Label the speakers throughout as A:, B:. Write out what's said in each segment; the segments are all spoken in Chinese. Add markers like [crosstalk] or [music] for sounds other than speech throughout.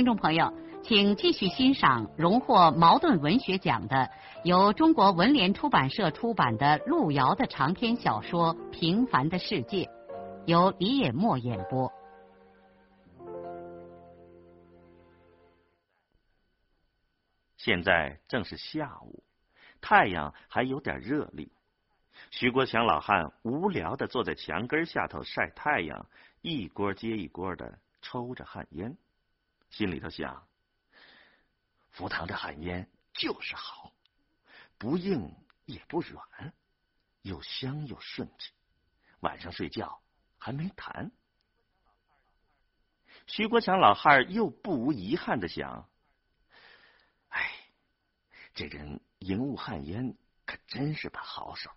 A: 听众朋友，请继续欣赏荣获茅盾文学奖的、由中国文联出版社出版的路遥的长篇小说《平凡的世界》，由李野墨演播。
B: 现在正是下午，太阳还有点热力。徐国强老汉无聊的坐在墙根下头晒太阳，一锅接一锅的抽着旱烟。心里头想，福堂这旱烟就是好，不硬也不软，又香又顺气。晚上睡觉还没痰。徐国强老汉又不无遗憾的想：哎，这人营务旱烟可真是把好手。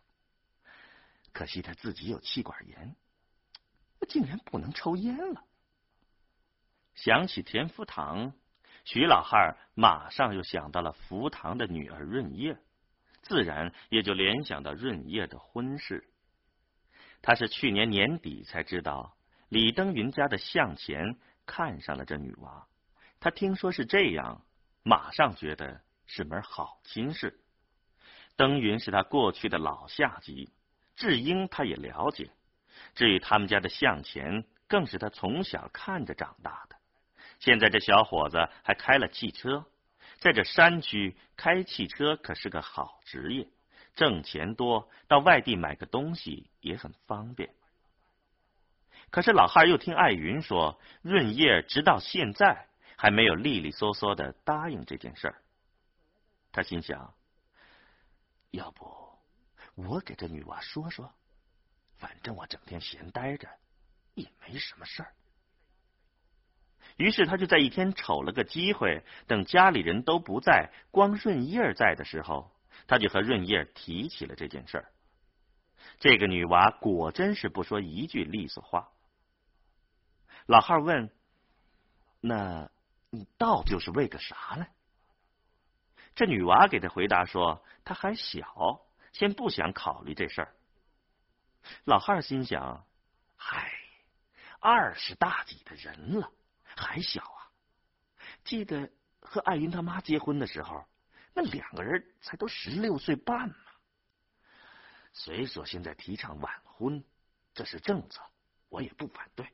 B: 可惜他自己有气管炎，竟然不能抽烟了。想起田福堂，徐老汉马上又想到了福堂的女儿润叶，自然也就联想到润叶的婚事。他是去年年底才知道李登云家的向前看上了这女娃，他听说是这样，马上觉得是门好亲事。登云是他过去的老下级，智英他也了解，至于他们家的向前，更是他从小看着长大的。现在这小伙子还开了汽车，在这山区开汽车可是个好职业，挣钱多，到外地买个东西也很方便。可是老汉又听艾云说，润叶直到现在还没有利利索索的答应这件事儿。他心想，要不我给这女娃说说，反正我整天闲待着，也没什么事儿。于是他就在一天瞅了个机会，等家里人都不在，光润叶在的时候，他就和润叶提起了这件事儿。这个女娃果真是不说一句利索话。老汉问：“那你到底是为个啥呢？”这女娃给他回答说：“她还小，先不想考虑这事儿。”老汉心想：“嗨，二十大几的人了。”还小啊！记得和艾云他妈结婚的时候，那两个人才都十六岁半嘛。虽说现在提倡晚婚，这是政策，我也不反对，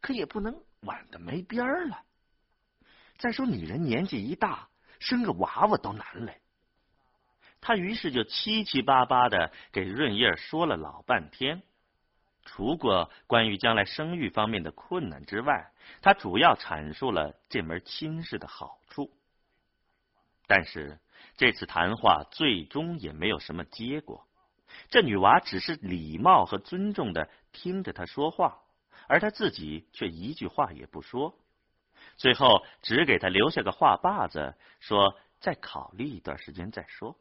B: 可也不能晚的没边儿了。再说女人年纪一大，生个娃娃都难嘞。他于是就七七八八的给润叶说了老半天。除过关于将来生育方面的困难之外，他主要阐述了这门亲事的好处。但是这次谈话最终也没有什么结果。这女娃只是礼貌和尊重的听着他说话，而他自己却一句话也不说。最后只给他留下个话把子，说再考虑一段时间再说。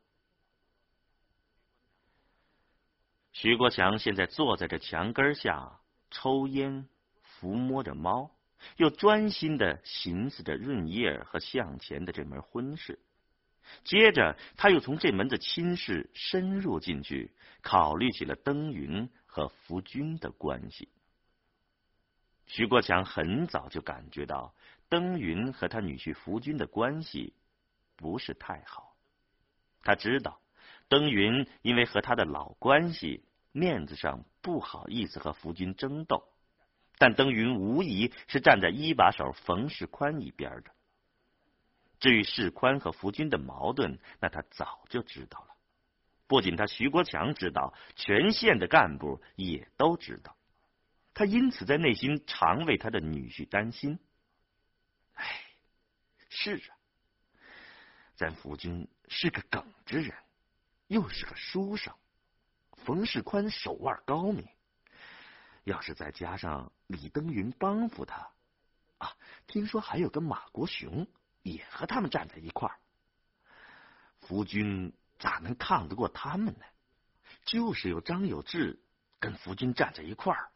B: 徐国强现在坐在这墙根下抽烟，抚摸着猫，又专心的寻思着润叶和向前的这门婚事。接着，他又从这门子亲事深入进去，考虑起了登云和福军的关系。徐国强很早就感觉到登云和他女婿福军的关系不是太好，他知道。登云因为和他的老关系，面子上不好意思和福军争斗，但登云无疑是站在一把手冯世宽一边的。至于世宽和福军的矛盾，那他早就知道了。不仅他徐国强知道，全县的干部也都知道。他因此在内心常为他的女婿担心。哎，是啊，咱福军是个耿直人。又是个书生，冯世宽手腕高明，要是再加上李登云帮扶他，啊，听说还有个马国雄也和他们站在一块儿。夫君咋能抗得过他们呢？就是有张有志跟夫君站在一块儿，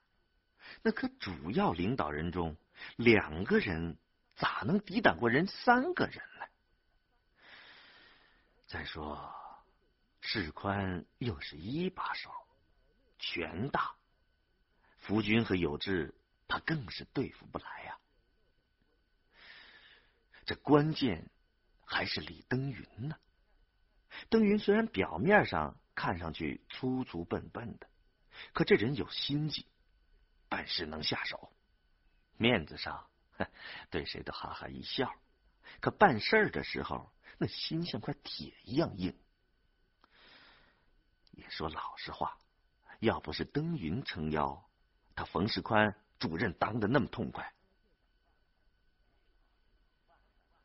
B: 那可主要领导人中两个人咋能抵挡过人三个人呢？再说，世宽又是一把手，权大，福军和有志他更是对付不来呀。这关键还是李登云呢。登云虽然表面上看上去粗粗笨笨的，可这人有心计，办事能下手，面子上 [laughs] 对谁都哈哈一笑，可办事的时候那心像块铁一样硬。也说老实话，要不是登云撑腰，他冯世宽主任当的那么痛快。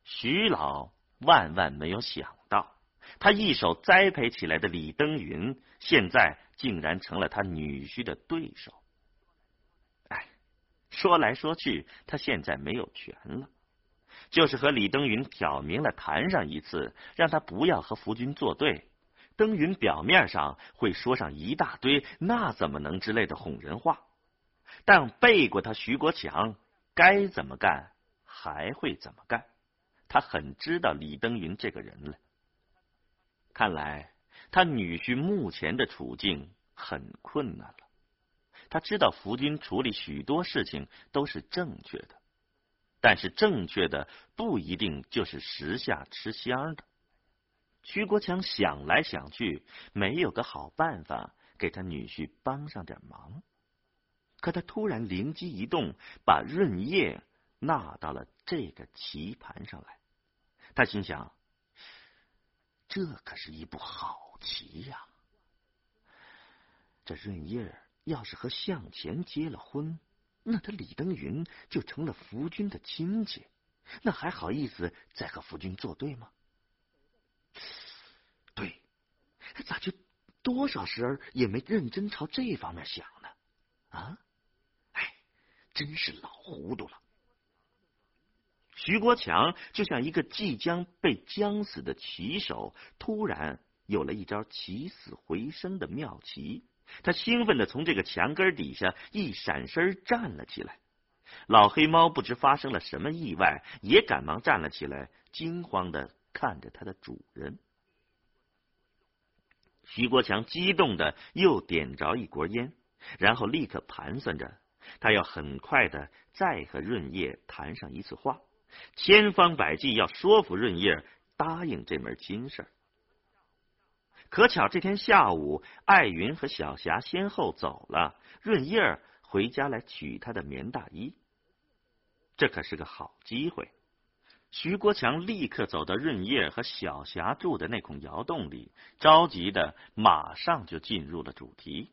B: 徐老万万没有想到。他一手栽培起来的李登云，现在竟然成了他女婿的对手。哎，说来说去，他现在没有权了，就是和李登云挑明了谈上一次，让他不要和福军作对。登云表面上会说上一大堆“那怎么能”之类的哄人话，但背过他徐国强，该怎么干还会怎么干。他很知道李登云这个人了。看来他女婿目前的处境很困难了。他知道福军处理许多事情都是正确的，但是正确的不一定就是时下吃香的。徐国强想来想去，没有个好办法给他女婿帮上点忙。可他突然灵机一动，把润叶纳到了这个棋盘上来。他心想。这可是一步好棋呀！这润叶要是和向前结了婚，那他李登云就成了福军的亲戚，那还好意思再和福军作对吗？对，咋就多少时儿也没认真朝这方面想呢？啊，哎，真是老糊涂了。徐国强就像一个即将被将死的棋手，突然有了一招起死回生的妙棋。他兴奋的从这个墙根底下一闪身站了起来。老黑猫不知发生了什么意外，也赶忙站了起来，惊慌的看着他的主人。徐国强激动的又点着一锅烟，然后立刻盘算着，他要很快的再和润叶谈上一次话。千方百计要说服润叶答应这门亲事。可巧这天下午，艾云和小霞先后走了，润叶回家来取她的棉大衣。这可是个好机会。徐国强立刻走到润叶和小霞住的那孔窑洞里，着急的马上就进入了主题。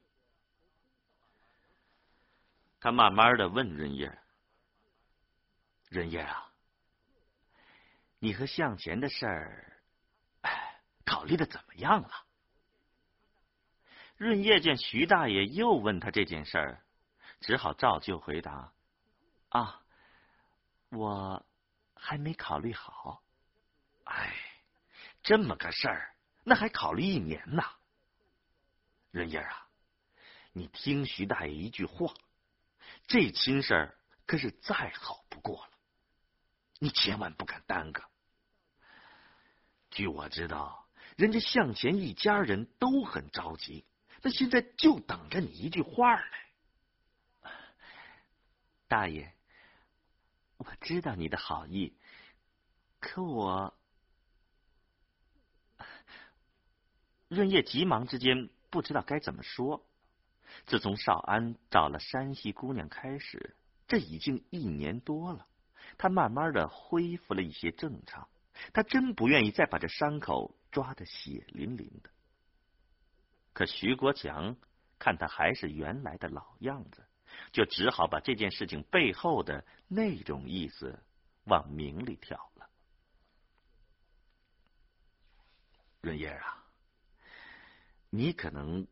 B: 他慢慢的问润叶：“润叶啊。”你和向前的事儿，考虑的怎么样了？润叶见徐大爷又问他这件事儿，只好照旧回答：“啊，我还没考虑好。”哎，这么个事儿，那还考虑一年呢。润叶啊，你听徐大爷一句话，这亲事儿可是再好不过了，你千万不敢耽搁。据我知道，人家向前一家人都很着急，那现在就等着你一句话来。大爷，我知道你的好意，可我……润叶急忙之间不知道该怎么说。自从少安找了山西姑娘开始，这已经一年多了，他慢慢的恢复了一些正常。他真不愿意再把这伤口抓得血淋淋的。可徐国强看他还是原来的老样子，就只好把这件事情背后的那种意思往明里挑了。润叶啊，你可能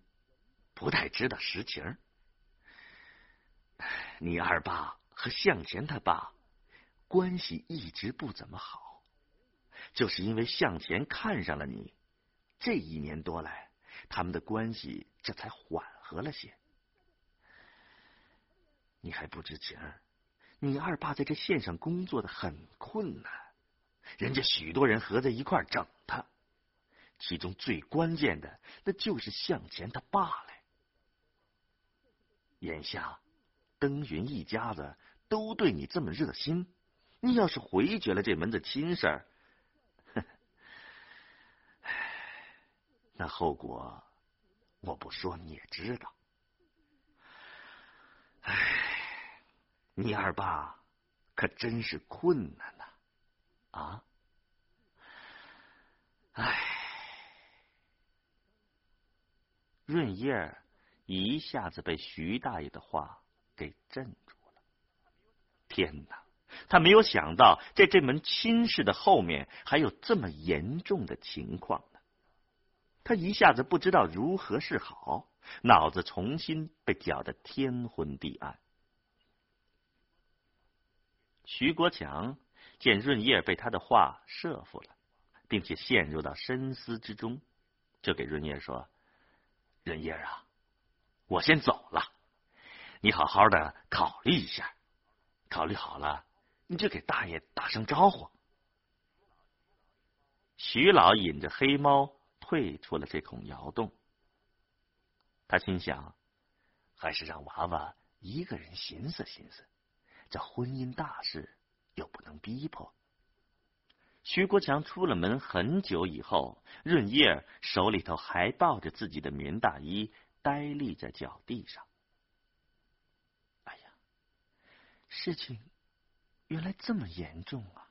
B: 不太知道实情。你二爸和向前他爸关系一直不怎么好，就是因为向前看上了你，这一年多来，他们的关系这才缓和了些。你还不知情，你二爸在这线上工作的很困难，人家许多人合在一块整他，其中最关键的那就是向前他爸嘞。眼下，登云一家子都对你这么热心，你要是回绝了这门子亲事儿，那后果我不说你也知道。唉，你二爸可真是困难呐！啊，唉，润叶一下子被徐大爷的话给镇住了。天哪，他没有想到，在这门亲事的后面还有这么严重的情况呢。他一下子不知道如何是好。脑子重新被搅得天昏地暗。徐国强见润叶被他的话设服了，并且陷入到深思之中，就给润叶说：“润叶啊，我先走了，你好好的考虑一下，考虑好了，你就给大爷打声招呼。”徐老引着黑猫退出了这孔窑洞。他心想，还是让娃娃一个人寻思寻思，这婚姻大事又不能逼迫。徐国强出了门很久以后，润叶手里头还抱着自己的棉大衣，呆立在脚地上。哎呀，事情原来这么严重啊！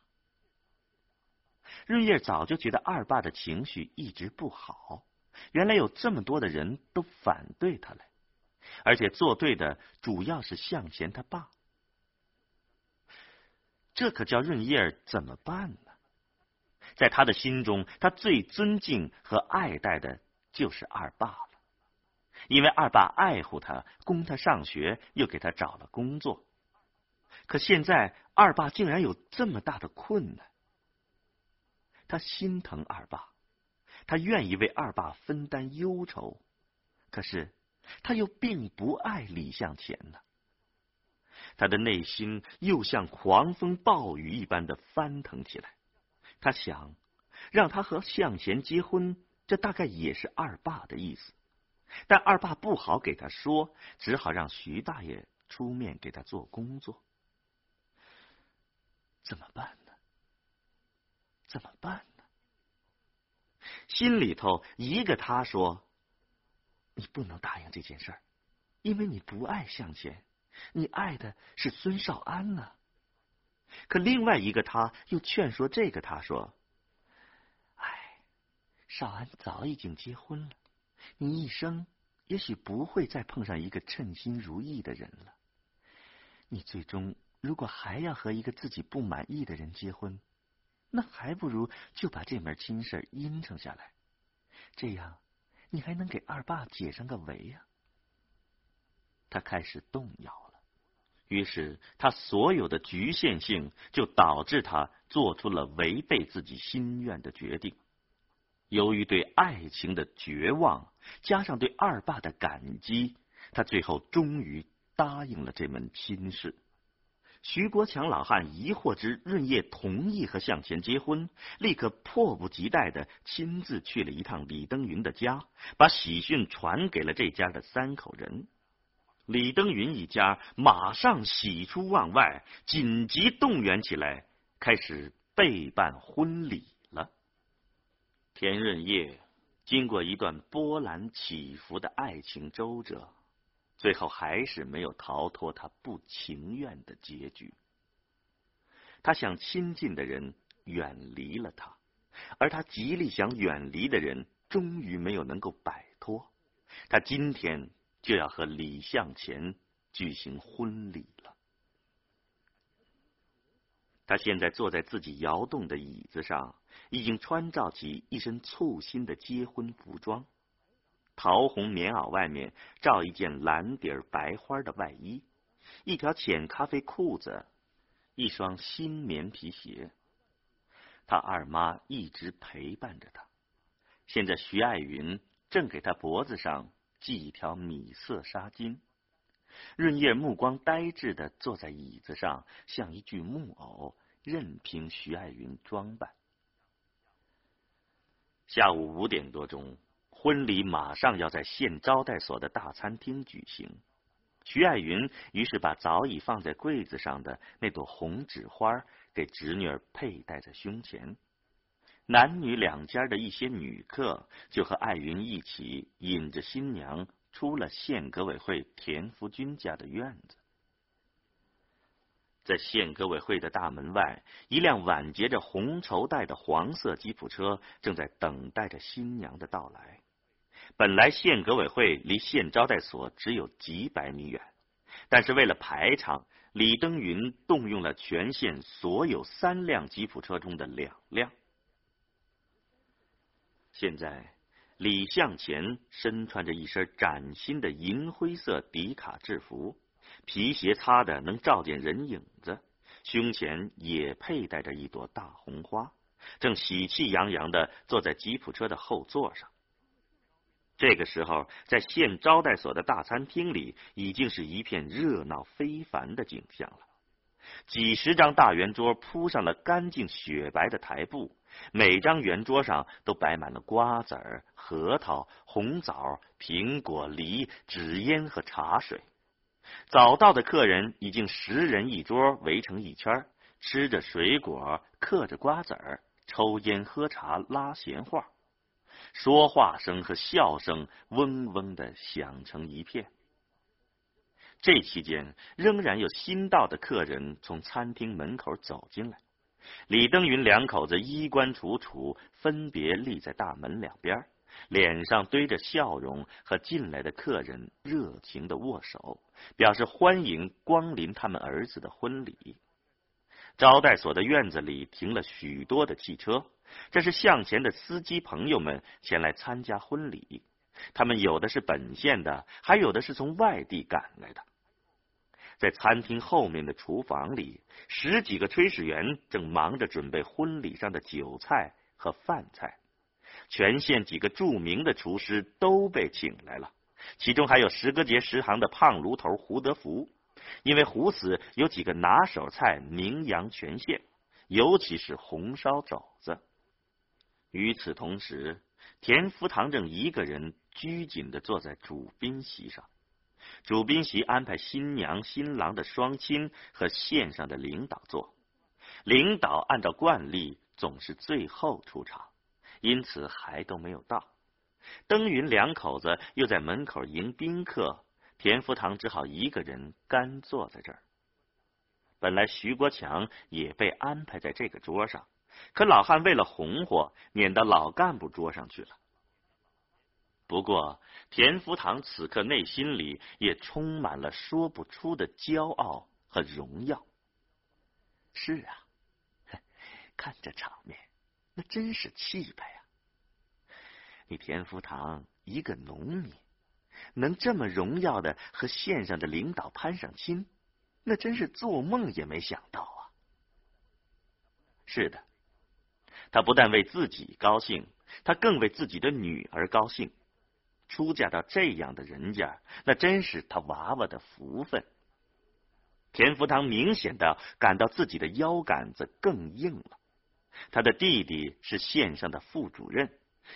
B: 润叶早就觉得二爸的情绪一直不好。原来有这么多的人都反对他来，而且作对的主要是向前他爸，这可叫润叶怎么办呢？在他的心中，他最尊敬和爱戴的就是二爸了，因为二爸爱护他，供他上学，又给他找了工作。可现在二爸竟然有这么大的困难，他心疼二爸。他愿意为二爸分担忧愁，可是他又并不爱李向前呢。他的内心又像狂风暴雨一般的翻腾起来。他想让他和向前结婚，这大概也是二爸的意思。但二爸不好给他说，只好让徐大爷出面给他做工作。怎么办呢？怎么办呢？心里头一个他说：“你不能答应这件事儿，因为你不爱向前，你爱的是孙少安呢。”可另外一个他又劝说这个他说：“哎，少安早已经结婚了，你一生也许不会再碰上一个称心如意的人了。你最终如果还要和一个自己不满意的人结婚。”那还不如就把这门亲事应承下来，这样你还能给二爸解上个围呀。他开始动摇了，于是他所有的局限性就导致他做出了违背自己心愿的决定。由于对爱情的绝望，加上对二爸的感激，他最后终于答应了这门亲事。徐国强老汉疑惑之润叶同意和向前结婚，立刻迫不及待的亲自去了一趟李登云的家，把喜讯传给了这家的三口人。李登云一家马上喜出望外，紧急动员起来，开始备办婚礼了。田润叶经过一段波澜起伏的爱情周折。最后还是没有逃脱他不情愿的结局。他想亲近的人远离了他，而他极力想远离的人终于没有能够摆脱。他今天就要和李向前举行婚礼了。他现在坐在自己窑洞的椅子上，已经穿罩起一身簇新的结婚服装。桃红棉袄外面罩一件蓝底儿白花的外衣，一条浅咖啡裤子，一双新棉皮鞋。他二妈一直陪伴着他。现在徐爱云正给他脖子上系一条米色纱巾。润叶目光呆滞的坐在椅子上，像一具木偶，任凭徐爱云装扮。下午五点多钟，婚礼马上要在县招待所的大餐厅举行。徐爱云于是把早已放在柜子上的那朵红纸花给侄女佩戴在胸前。男女两家的一些女客就和艾云一起引着新娘。出了县革委会田福军家的院子，在县革委会的大门外，一辆挽结着红绸带的黄色吉普车正在等待着新娘的到来。本来县革委会离县招待所只有几百米远，但是为了排场，李登云动用了全县所有三辆吉普车中的两辆。现在。李向前身穿着一身崭新的银灰色迪卡制服，皮鞋擦的能照见人影子，胸前也佩戴着一朵大红花，正喜气洋洋的坐在吉普车的后座上。这个时候，在县招待所的大餐厅里，已经是一片热闹非凡的景象了。几十张大圆桌铺上了干净雪白的台布。每张圆桌上都摆满了瓜子儿、核桃、红枣、苹果、梨、纸烟和茶水。早到的客人已经十人一桌，围成一圈，吃着水果，嗑着瓜子儿，抽烟喝茶，拉闲话，说话声和笑声嗡嗡的响成一片。这期间，仍然有新到的客人从餐厅门口走进来。李登云两口子衣冠楚楚，分别立在大门两边，脸上堆着笑容，和进来的客人热情的握手，表示欢迎光临他们儿子的婚礼。招待所的院子里停了许多的汽车，这是向前的司机朋友们前来参加婚礼。他们有的是本县的，还有的是从外地赶来的。在餐厅后面的厨房里，十几个炊事员正忙着准备婚礼上的酒菜和饭菜。全县几个著名的厨师都被请来了，其中还有石歌节食堂的胖炉头胡德福。因为胡死有几个拿手菜名扬全县，尤其是红烧肘子。与此同时，田福堂正一个人拘谨的坐在主宾席上。主宾席安排新娘新郎的双亲和县上的领导坐，领导按照惯例总是最后出场，因此还都没有到。登云两口子又在门口迎宾客，田福堂只好一个人干坐在这儿。本来徐国强也被安排在这个桌上，可老汉为了红火，撵到老干部桌上去了。不过，田福堂此刻内心里也充满了说不出的骄傲和荣耀。是啊，[laughs] 看这场面，那真是气派啊！你田福堂一个农民，能这么荣耀的和县上的领导攀上亲，那真是做梦也没想到啊！是的，他不但为自己高兴，他更为自己的女儿高兴。出嫁到这样的人家，那真是他娃娃的福分。田福堂明显的感到自己的腰杆子更硬了。他的弟弟是县上的副主任，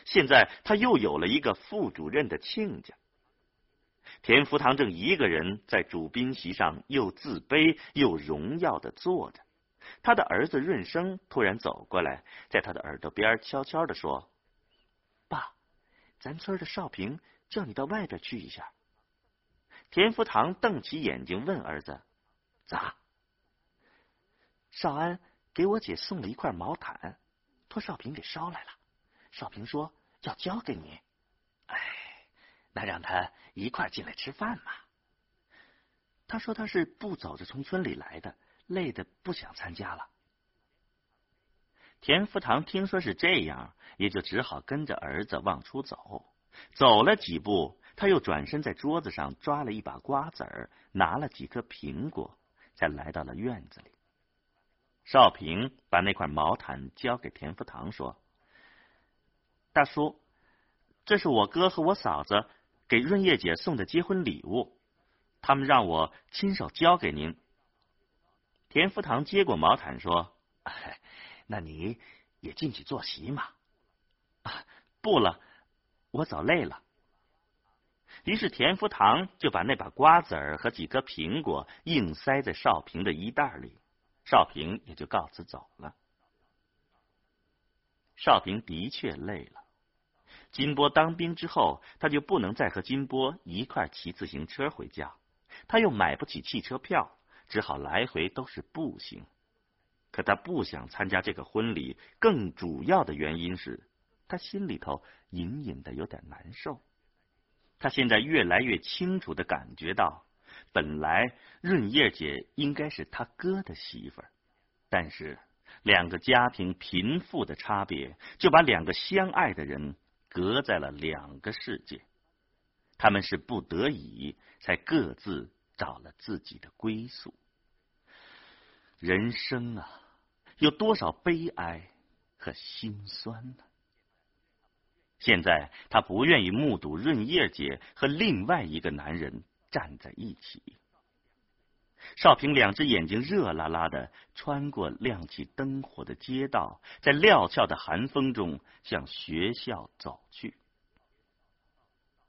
B: 现在他又有了一个副主任的亲家。田福堂正一个人在主宾席上，又自卑又荣耀的坐着。他的儿子润生突然走过来，在他的耳朵边悄悄的说。爸咱村的少平叫你到外边去一下。田福堂瞪起眼睛问儿子：“咋？”少安给我姐送了一块毛毯，托少平给捎来了。少平说要交给你。哎，那让他一块进来吃饭嘛。他说他是不走着从村里来的，累的不想参加了。田福堂听说是这样，也就只好跟着儿子往出走。走了几步，他又转身在桌子上抓了一把瓜子儿，拿了几颗苹果，才来到了院子里。少平把那块毛毯交给田福堂，说：“大叔，这是我哥和我嫂子给润叶姐送的结婚礼物，他们让我亲手交给您。”田福堂接过毛毯，说：“ [laughs] 那你也进去坐席嘛。”“啊不了，我走累了。”于是田福堂就把那把瓜子儿和几颗苹果硬塞在少平的衣袋里。少平也就告辞走了。少平的确累了。金波当兵之后，他就不能再和金波一块骑自行车回家，他又买不起汽车票，只好来回都是步行。可他不想参加这个婚礼，更主要的原因是他心里头隐隐的有点难受。他现在越来越清楚的感觉到。本来润叶姐应该是他哥的媳妇儿，但是两个家庭贫富的差别，就把两个相爱的人隔在了两个世界。他们是不得已才各自找了自己的归宿。人生啊，有多少悲哀和心酸呢？现在他不愿意目睹润叶姐和另外一个男人。站在一起，少平两只眼睛热辣辣的穿过亮起灯火的街道，在料峭的寒风中向学校走去。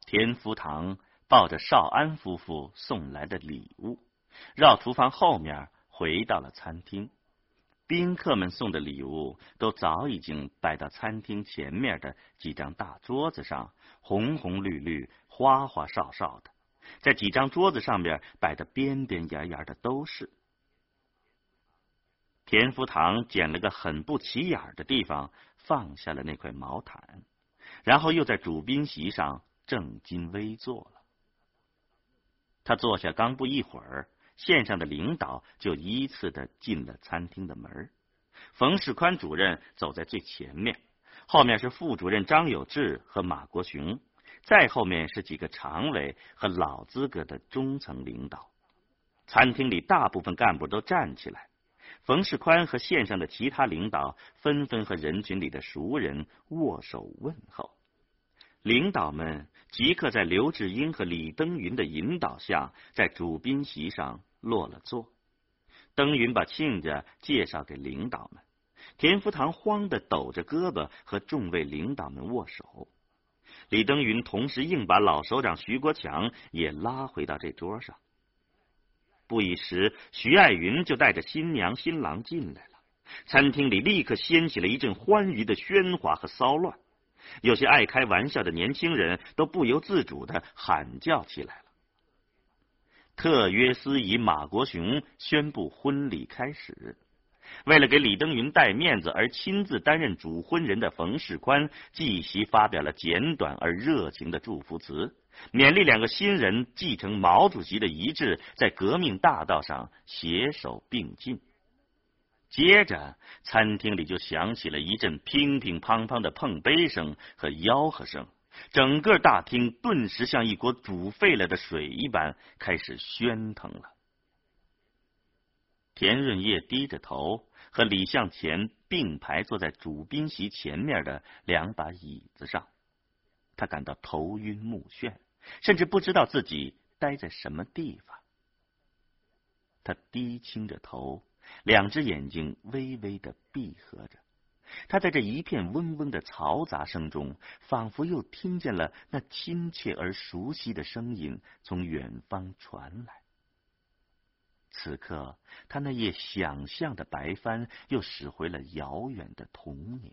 B: 田福堂抱着少安夫妇送来的礼物，绕厨房后面回到了餐厅。宾客们送的礼物都早已经摆到餐厅前面的几张大桌子上，红红绿绿，花花哨哨的。在几张桌子上面摆的边边沿沿的都是。田福堂捡了个很不起眼的地方，放下了那块毛毯，然后又在主宾席上正襟危坐了。他坐下刚不一会儿，县上的领导就依次的进了餐厅的门。冯世宽主任走在最前面，后面是副主任张有志和马国雄。再后面是几个常委和老资格的中层领导，餐厅里大部分干部都站起来。冯世宽和县上的其他领导纷纷和人群里的熟人握手问候。领导们即刻在刘志英和李登云的引导下，在主宾席上落了座。登云把亲家介绍给领导们，田福堂慌的抖着胳膊和众位领导们握手。李登云同时硬把老首长徐国强也拉回到这桌上。不一时，徐爱云就带着新娘新郎进来了。餐厅里立刻掀起了一阵欢愉的喧哗和骚乱，有些爱开玩笑的年轻人都不由自主的喊叫起来了。特约司仪马国雄宣布婚礼开始。为了给李登云带面子而亲自担任主婚人的冯世宽，继席发表了简短而热情的祝福词，勉励两个新人继承毛主席的遗志，在革命大道上携手并进。接着，餐厅里就响起了一阵乒乒乓乓的碰杯声和吆喝声，整个大厅顿时像一锅煮沸了的水一般，开始喧腾了。田润叶低着头，和李向前并排坐在主宾席前面的两把椅子上。他感到头晕目眩，甚至不知道自己待在什么地方。他低倾着头，两只眼睛微微的闭合着。他在这一片嗡嗡的嘈杂声中，仿佛又听见了那亲切而熟悉的声音从远方传来。此刻，他那夜想象的白帆又驶回了遥远的童年。